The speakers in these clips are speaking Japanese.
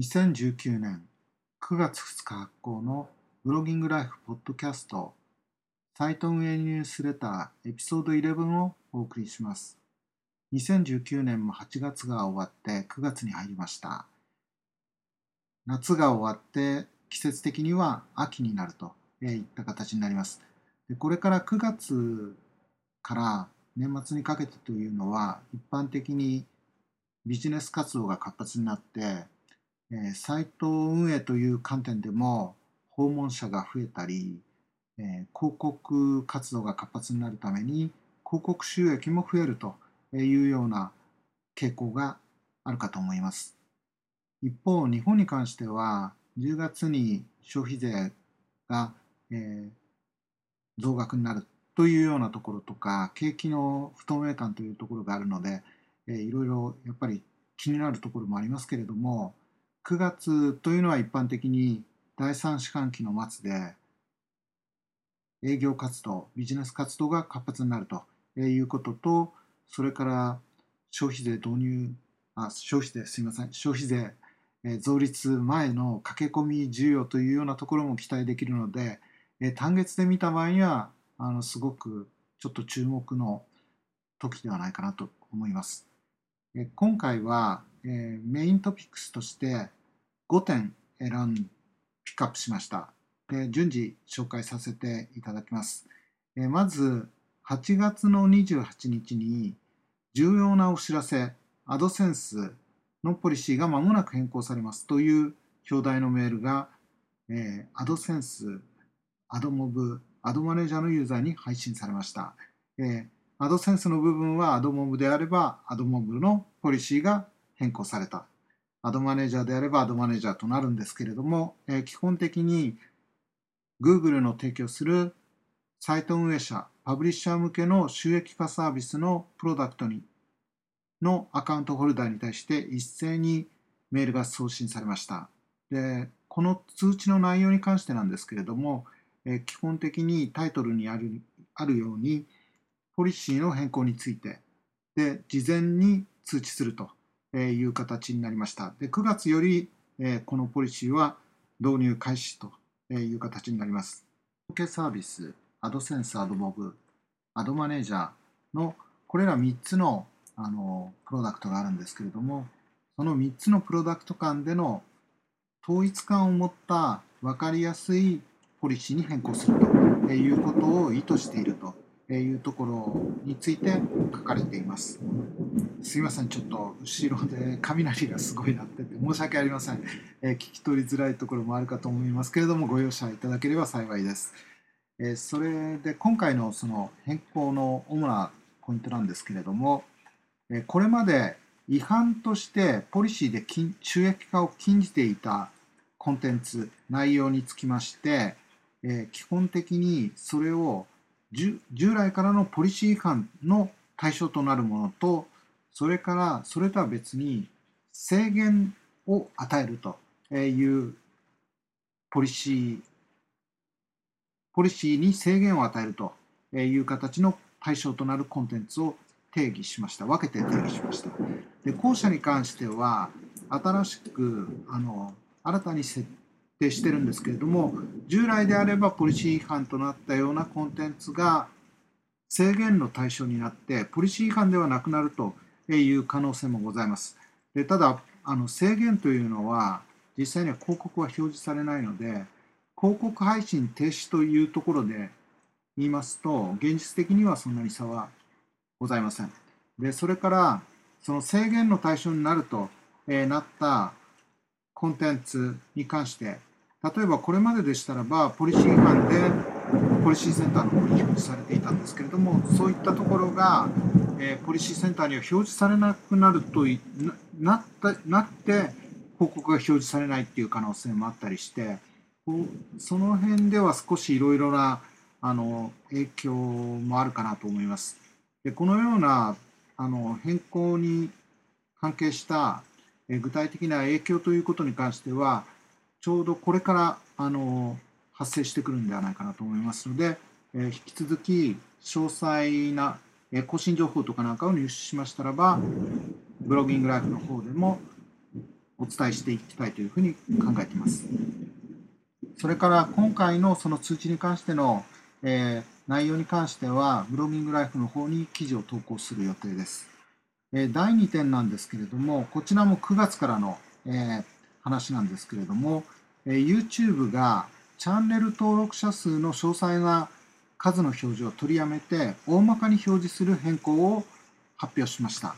2019年9月2日発行のブロギングライフポッドキャストサイト運営ニュースレターエピソード11をお送りします。2019年も8月が終わって9月に入りました。夏が終わって季節的には秋になるといった形になります。でこれから9月から年末にかけてというのは一般的にビジネス活動が活発になってえー、サイト運営という観点でも訪問者が増えたり、えー、広告活動が活発になるために広告収益も増えるというような傾向があるかと思います。一方、日本に関しては10月に消費税が、えー、増額になるというようなところとか景気の不透明感というところがあるので、えー、いろいろやっぱり気になるところもありますけれども9月というのは一般的に第3四半期の末で営業活動、ビジネス活動が活発になるということと、それから消費税導入、あ消費税、すみません、消費税、増立前の駆け込み需要というようなところも期待できるので、単月で見た場合にはあのすごくちょっと注目の時ではないかなと思います。今回は、メイントピックスとして5点選んピックアップしました。で順次紹介させていただきます。え、まず8月の28日に重要なお知らせ、アドセンスのポリシーが間もなく変更されますという表題のメールが、えー、アドセンス、アドモブ、アドマネージャーのユーザーに配信されました。えー、アドセンスの部分はアドモブであれば、アドモブのポリシーが変更された。アドマネージャーであればアドマネージャーとなるんですけれども、えー、基本的に Google の提供するサイト運営者、パブリッシャー向けの収益化サービスのプロダクトにのアカウントホルダーに対して一斉にメールが送信されました。でこの通知の内容に関してなんですけれども、え、基本的にタイトルにあるあるように、ポリシーの変更についてで事前に通知するという形になりました。で9月よりこのポリシーは導入開始という形になります。受けサービス、アドセンス、アドモブ、アドマネージャーのこれら3つのあのプロダクトがあるんですけれども、その3つのプロダクト間での統一感を持った分かりやすいポリシーに変更するということを意図しているというところについて書かれています。すいません、ちょっと後ろで雷がすごい鳴ってて申し訳ありません、え、聞き取りづらいところもあるかと思いますけれども、ご容赦いただければ幸いです。え、それで今回のその変更の主なポイントなんですけれども、え、これまで違反としてポリシーで収益化を禁じていたコンテンツ、内容につきまして、え基本的にそれを従来からのポリシー違反の対象となるものと、それからそれとは別に制限を与えるというポリシー、ポリシーに制限を与えるという形の対象となるコンテンツを定義しました。分けて定義しました。で後者に関しては、新しくあの新たに設定してるんですけれども従来であればポリシー違反となったようなコンテンツが制限の対象になってポリシー違反ではなくなるという可能性もございます。でただあの制限というのは実際には広告は表示されないので広告配信停止というところで言いますと現実的にはそんなに差はございません。でそれからその制限の対象になると、えなったコンテンツに関して例えばこれまででしたらば、ポリシー違反でポリシーセンターの方に表示されていたんですけれども、そういったところが、えー、ポリシーセンターには表示されなくなるとなったなって、広告が表示されないっていう可能性もあったりして、その辺では少しいろいろなあの影響もあるかなと思います。でこのようなあの変更に関係した具体的な影響ということに関しては、ちょうどこれからあの発生してくるんではないかなと思いますので、えー、引き続き詳細な、えー、更新情報とかなんかを入手しましたらば、ブロギングライフの方でもお伝えしていきたいというふうに考えています。それから今回のその通知に関しての、えー、内容に関しては、ブロギングライフの方に記事を投稿する予定です。え、第2点なんですけれども、こちらも9月からの、えー、話なんですけれども、え YouTube がチャンネル登録者数の詳細な数の表示を取りやめて、大まかに表示する変更を発表しました。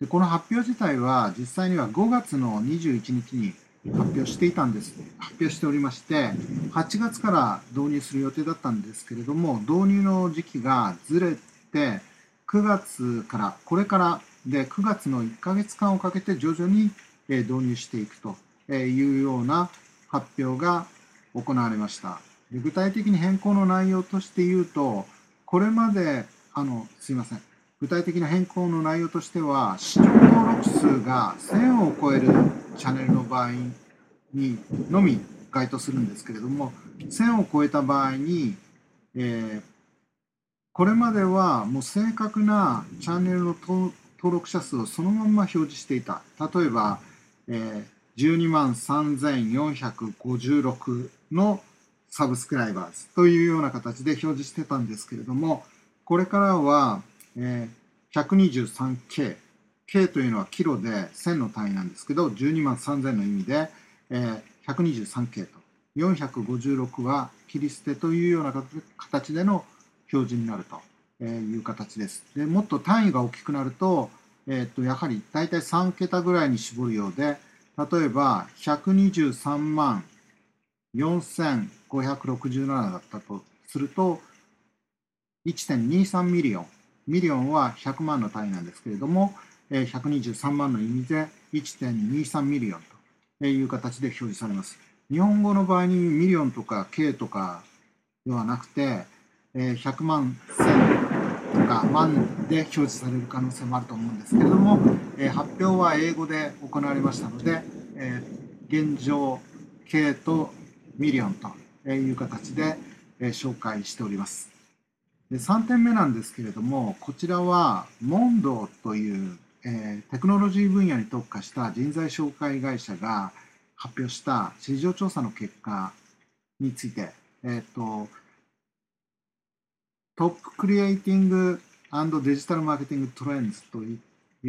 でこの発表自体は実際には5月の21日に発表していたんです。発表しておりまして、8月から導入する予定だったんですけれども、導入の時期がずれて、9月から、これからで9月の1ヶ月間をかけて徐々に導入していくというような発表が行われました。具体的に変更の内容として言うと、これまで、あの、すいません。具体的な変更の内容としては、視聴登録数が1000を超えるチャンネルの場合にのみ該当するんですけれども、1000を超えた場合に、えー、これまではもう正確なチャンネルの登録者数をそのまま表示していた。例えば、えー、12万3456のサブスクライバーズというような形で表示してたんですけれども、これからは、え、123K、K というのはキロで1000の単位なんですけど、12万3000の意味で、え、123K と、456は切り捨てというような形での表示になるという形です。でもっと単位が大きくなると、えー、とやはり大体3桁ぐらいに絞るようで、例えば123万4567だったとすると、1.23ミリオン。ミリオンは100万の単位なんですけれども、123万の意味で1.23ミリオンという形で表示されます。日本語の場合にミリオンとか K とかではなくて、100万、1000か万で表示される可能性もあると思うんですけれどもえ、発表は英語で行われましたのでえ、現状 K とミリオンという形でえ紹介しております。で3点目なんですけれども、こちらは Mondo という、え、テクノロジー分野に特化した人材紹介会社が発表した市場調査の結果について、えーと、トップクリエイティングデジタルマーケティングトレンズとい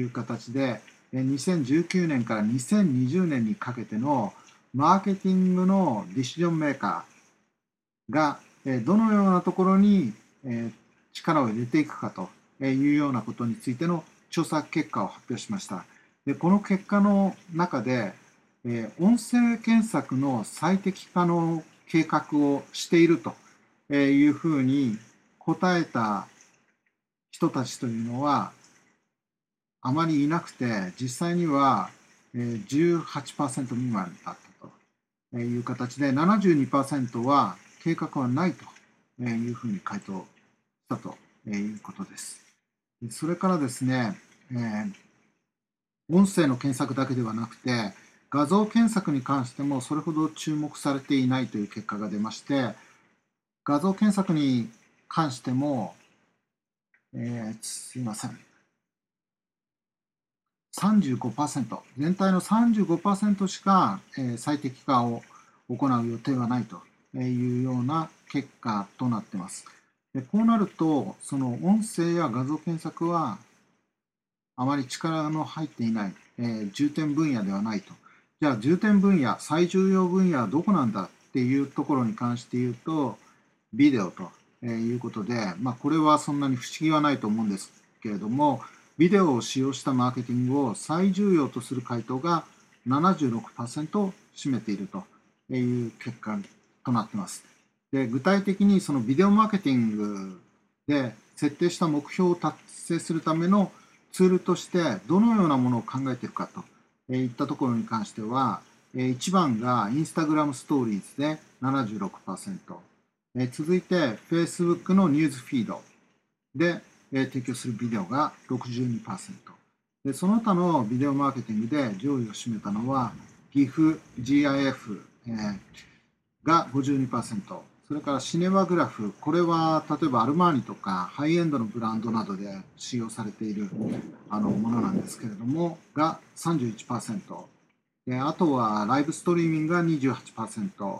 う形で、2019年から2020年にかけてのマーケティングのディシジョンメーカーがどのようなところに力を入れていくかというようなことについての調査結果を発表しました。でこの結果の中で、音声検索の最適化の計画をしているというふうに答えた人たちというのはあまりいなくて実際には18%未満だったという形で72%は計画はないというふうに回答だということです。それからですね、えー、音声の検索だけではなくて、画像検索に関してもそれほど注目されていないという結果が出まして、画像検索に関しても、えー、すいません。35%、全体の35%しか、えー、最適化を行う予定はないというような結果となっています。でこうなると、その音声や画像検索はあまり力の入っていない、えー、重点分野ではないと。じゃあ重点分野、最重要分野はどこなんだっていうところに関して言うと、ビデオということで、まあ、これはそんなに不思議はないと思うんですけれども、ビデオを使用したマーケティングを最重要とする回答が76%を占めているという結果となっています。で具体的にそのビデオマーケティングで設定した目標を達成するためのツールとしてどのようなものを考えているかといったところに関しては1番が Instagram ストーリーズで76%え続いて Facebook のニュースフィード。でえ提供するビデオが62%でその他のビデオマーケティングで上位を占めたのは GIF、GIF が52%それからシネマグラフ、これは例えばアルマーニとかハイエンドのブランドなどで使用されているあのものなんですけれども、が31%、であとはライブストリーミングが28%、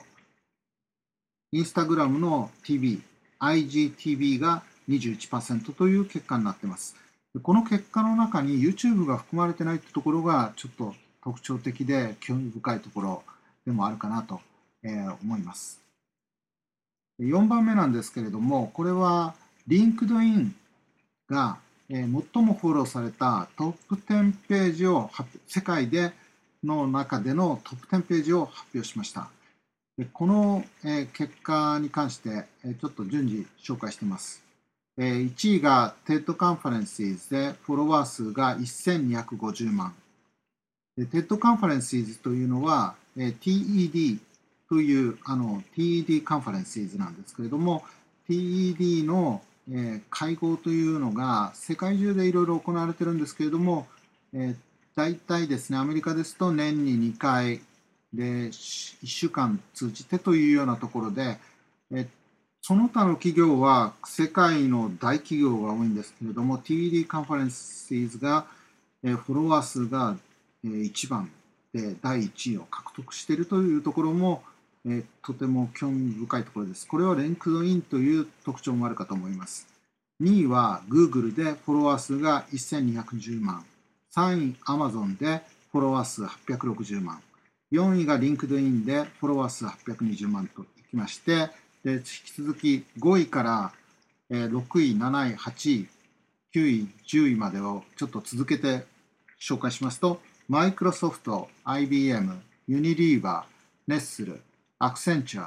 インスタグラムの TV、IGTV が21%という結果になっています。この結果の中に YouTube が含まれてないってところがちょっと特徴的で興味深いところでもあるかなと思います。4番目なんですけれども、これは LinkedIn が最もフォローされたトップ10ページを世界での中でのトップ10ページを発表しました。この結果に関してちょっと順次紹介しています。1位が TED カンファレンシーズでフォロワー数が1250万。TED カンファレンシーズというのは TED というあの TED カンファレンシーズなんですけれども TED の会合というのが世界中でいろいろ行われてるんですけれども大体ですねアメリカですと年に2回で1週間通じてというようなところでその他の企業は世界の大企業が多いんですけれども、TED カンファレンスイズが、えフォロワー数が、1番で第1位を獲得しているというところも、えとても興味深いところです。これは LinkedIn という特徴もあるかと思います。2位は Google でフォロワー数が1210万。3位 Amazon でフォロワー数860万。4位が LinkedIn でフォロワー数820万といきまして、で引き続き5位から、6位、7位、8位、9位、10位までをちょっと続けて紹介しますと、マイクロソフト、IBM、ユニリーバー、ネッスル、アクセンチャー、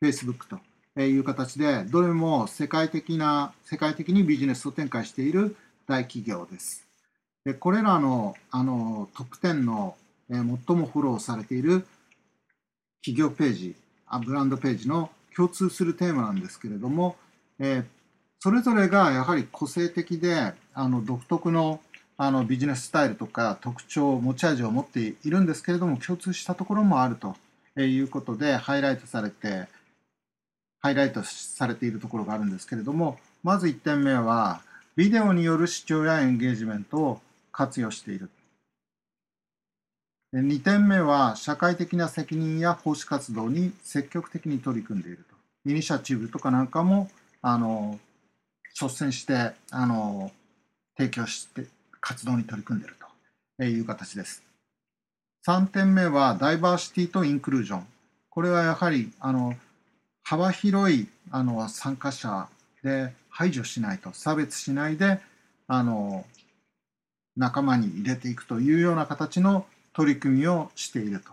フェイスブックという形で、どれも世界的な、世界的にビジネスを展開している大企業です。でこれらのあのトップ10の、え最もフォローされている企業ページ、あブランドページの共通するテーマなんですけれども、え、それぞれがやはり個性的であの独特のあのビジネススタイルとか特徴持ち味を持っているんですけれども共通したところもあるということでハイライトされてハイライトされているところがあるんですけれどもまず1点目はビデオによる視聴やエンゲージメントを活用している。2点目は社会的な責任や奉仕活動に積極的に取り組んでいると。イニシアチブとかなんかもあの率先してあの提供して活動に取り組んでいるという形です。3点目はダイバーシティとインクルージョン。これはやはりあの幅広いあの参加者で排除しないと差別しないであの仲間に入れていくというような形の取り組みをしていると。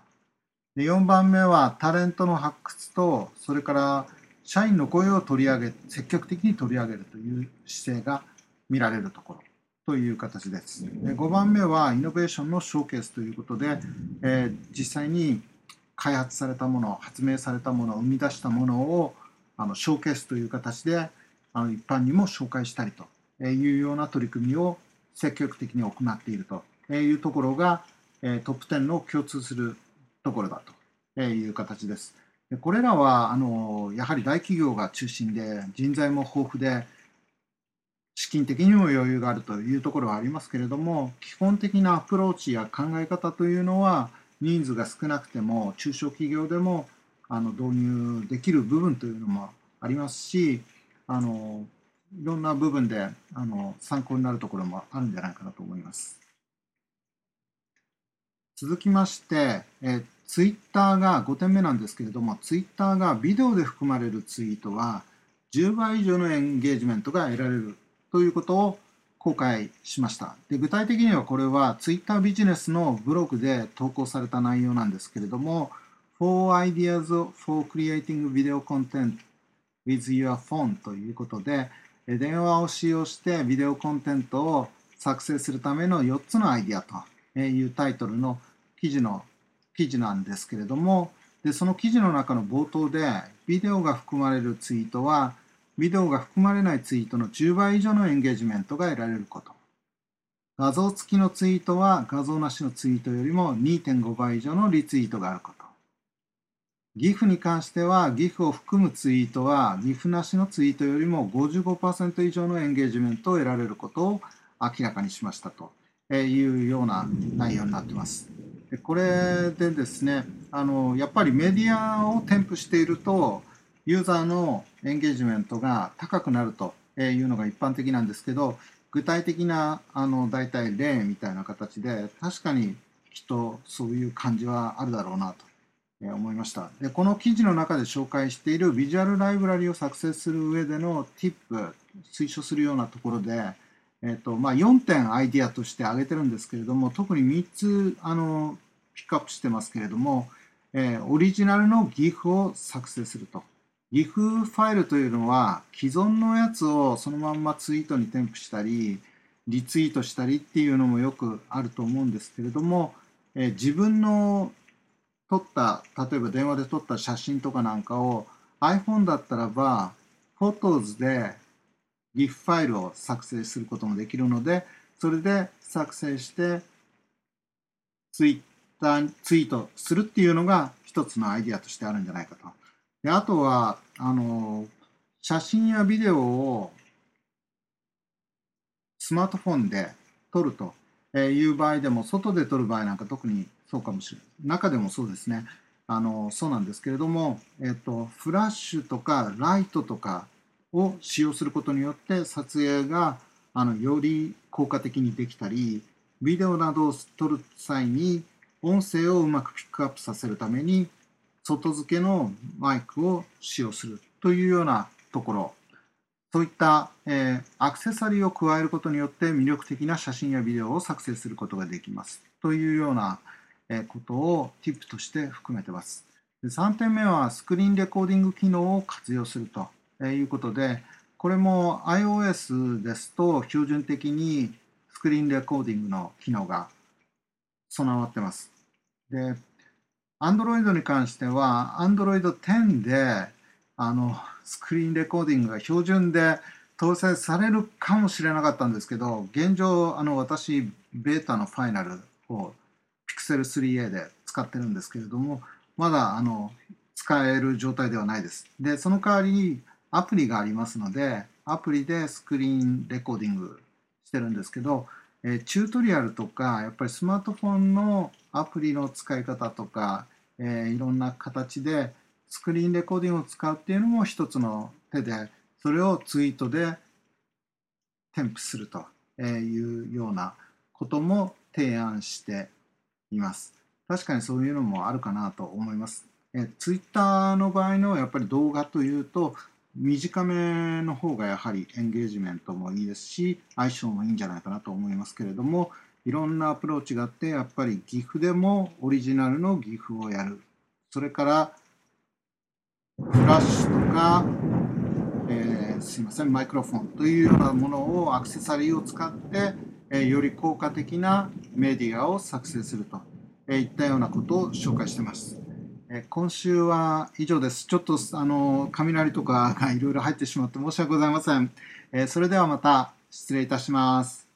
で4番目はタレントの発掘とそれから社員の声を取り上げ積極的に取り上げるという姿勢が見られるところという形です。で5番目はイノベーションのショーケースということで、えー、実際に開発されたもの発明されたもの生み出したものをあのショーケースという形であの一般にも紹介したりというような取り組みを積極的に行っているというところがえトップ10の共通するところだという形です。これらはあのやはり大企業が中心で人材も豊富で資金的にも余裕があるというところはありますけれども基本的なアプローチや考え方というのは人数が少なくても中小企業でもあの導入できる部分というのもありますしあのいろんな部分であの参考になるところもあるんじゃないかなと思います。続きまして、えツイッターが5点目なんですけれども、ツイッターがビデオで含まれるツイートは10倍以上のエンゲージメントが得られるということを公開しました。で具体的にはこれはツイッタービジネスのブログで投稿された内容なんですけれども、4 ideas for creating video content with your phone ということで、電話を使用してビデオコンテンツを作成するための4つのアイディアというタイトルの記事の記事なんですけれどもでその記事の中の冒頭でビデオが含まれるツイートはビデオが含まれないツイートの10倍以上のエンゲージメントが得られること画像付きのツイートは画像なしのツイートよりも2.5倍以上のリツイートがあること GIF に関しては GIF を含むツイートは GIF なしのツイートよりも55%以上のエンゲージメントを得られることを明らかにしましたというような内容になっています。これでですねあのやっぱりメディアを添付しているとユーザーのエンゲージメントが高くなるというのが一般的なんですけど具体的なあの大体例みたいな形で確かにきっとそういう感じはあるだろうなと思いました。でこの記事の中で紹介しているビジュアルライブラリを作成する上での TIP 推奨するようなところで、えーとまあ、4点アイディアとして挙げてるんですけれども特に3つあのピックアップしてますけれども、えー、オリジナルの GIF を作成すると。GIF ファイルというのは既存のやつをそのまんまツイートに添付したりリツイートしたりっていうのもよくあると思うんですけれども、えー、自分の撮った例えば電話で撮った写真とかなんかを iPhone だったらば Photos で GIF ファイルを作成することもできるのでそれで作成してツイッターツイートするっていうのが一つのアイディアとしてあるんじゃないかと。であとはあの写真やビデオをスマートフォンで撮るという場合でも外で撮る場合なんか特にそうかもしれない中でもそうですねあのそうなんですけれども、えっと、フラッシュとかライトとかを使用することによって撮影があのより効果的にできたりビデオなどを撮る際に音声をうまくピックアップさせるために外付けのマイクを使用するというようなところ。そういった、えー、アクセサリーを加えることによって魅力的な写真やビデオを作成することができます。というようなことを TIP として含めてます。3点目はスクリーンレコーディング機能を活用すると。いうことで、これも iOS ですと標準的にスクリーンレコーディングの機能が備わってます。で、Android に関しては Android 10であのスクリーンレコーディングが標準で搭載されるかもしれなかったんですけど、現状、あの私、ベータのファイナルを Pixel 3a で使ってるんですけれども、まだあの使える状態ではないです。で、その代わりにアプリがありますので、アプリでスクリーンレコーディングしてるんですけど、え、チュートリアルとか、やっぱりスマートフォンのアプリの使い方とか、え、いろんな形でスクリーンレコーディングを使うっていうのも一つの手で、それをツイートで添付するというようなことも提案しています。確かにそういうのもあるかなと思います。えツイッターの場合のやっぱり動画というと短めの方がやはりエンゲージメントもいいですし相性もいいんじゃないかなと思いますけれどもいろんなアプローチがあってやっぱり GIF でもオリジナルの GIF をやるそれからフラッシュとか、えー、すいませんマイクロフォンというようなものをアクセサリーを使ってえより効果的なメディアを作成するといったようなことを紹介してます。今週は以上です。ちょっとあの雷とかがいろいろ入ってしまって申し訳ございません。それではまた失礼いたします。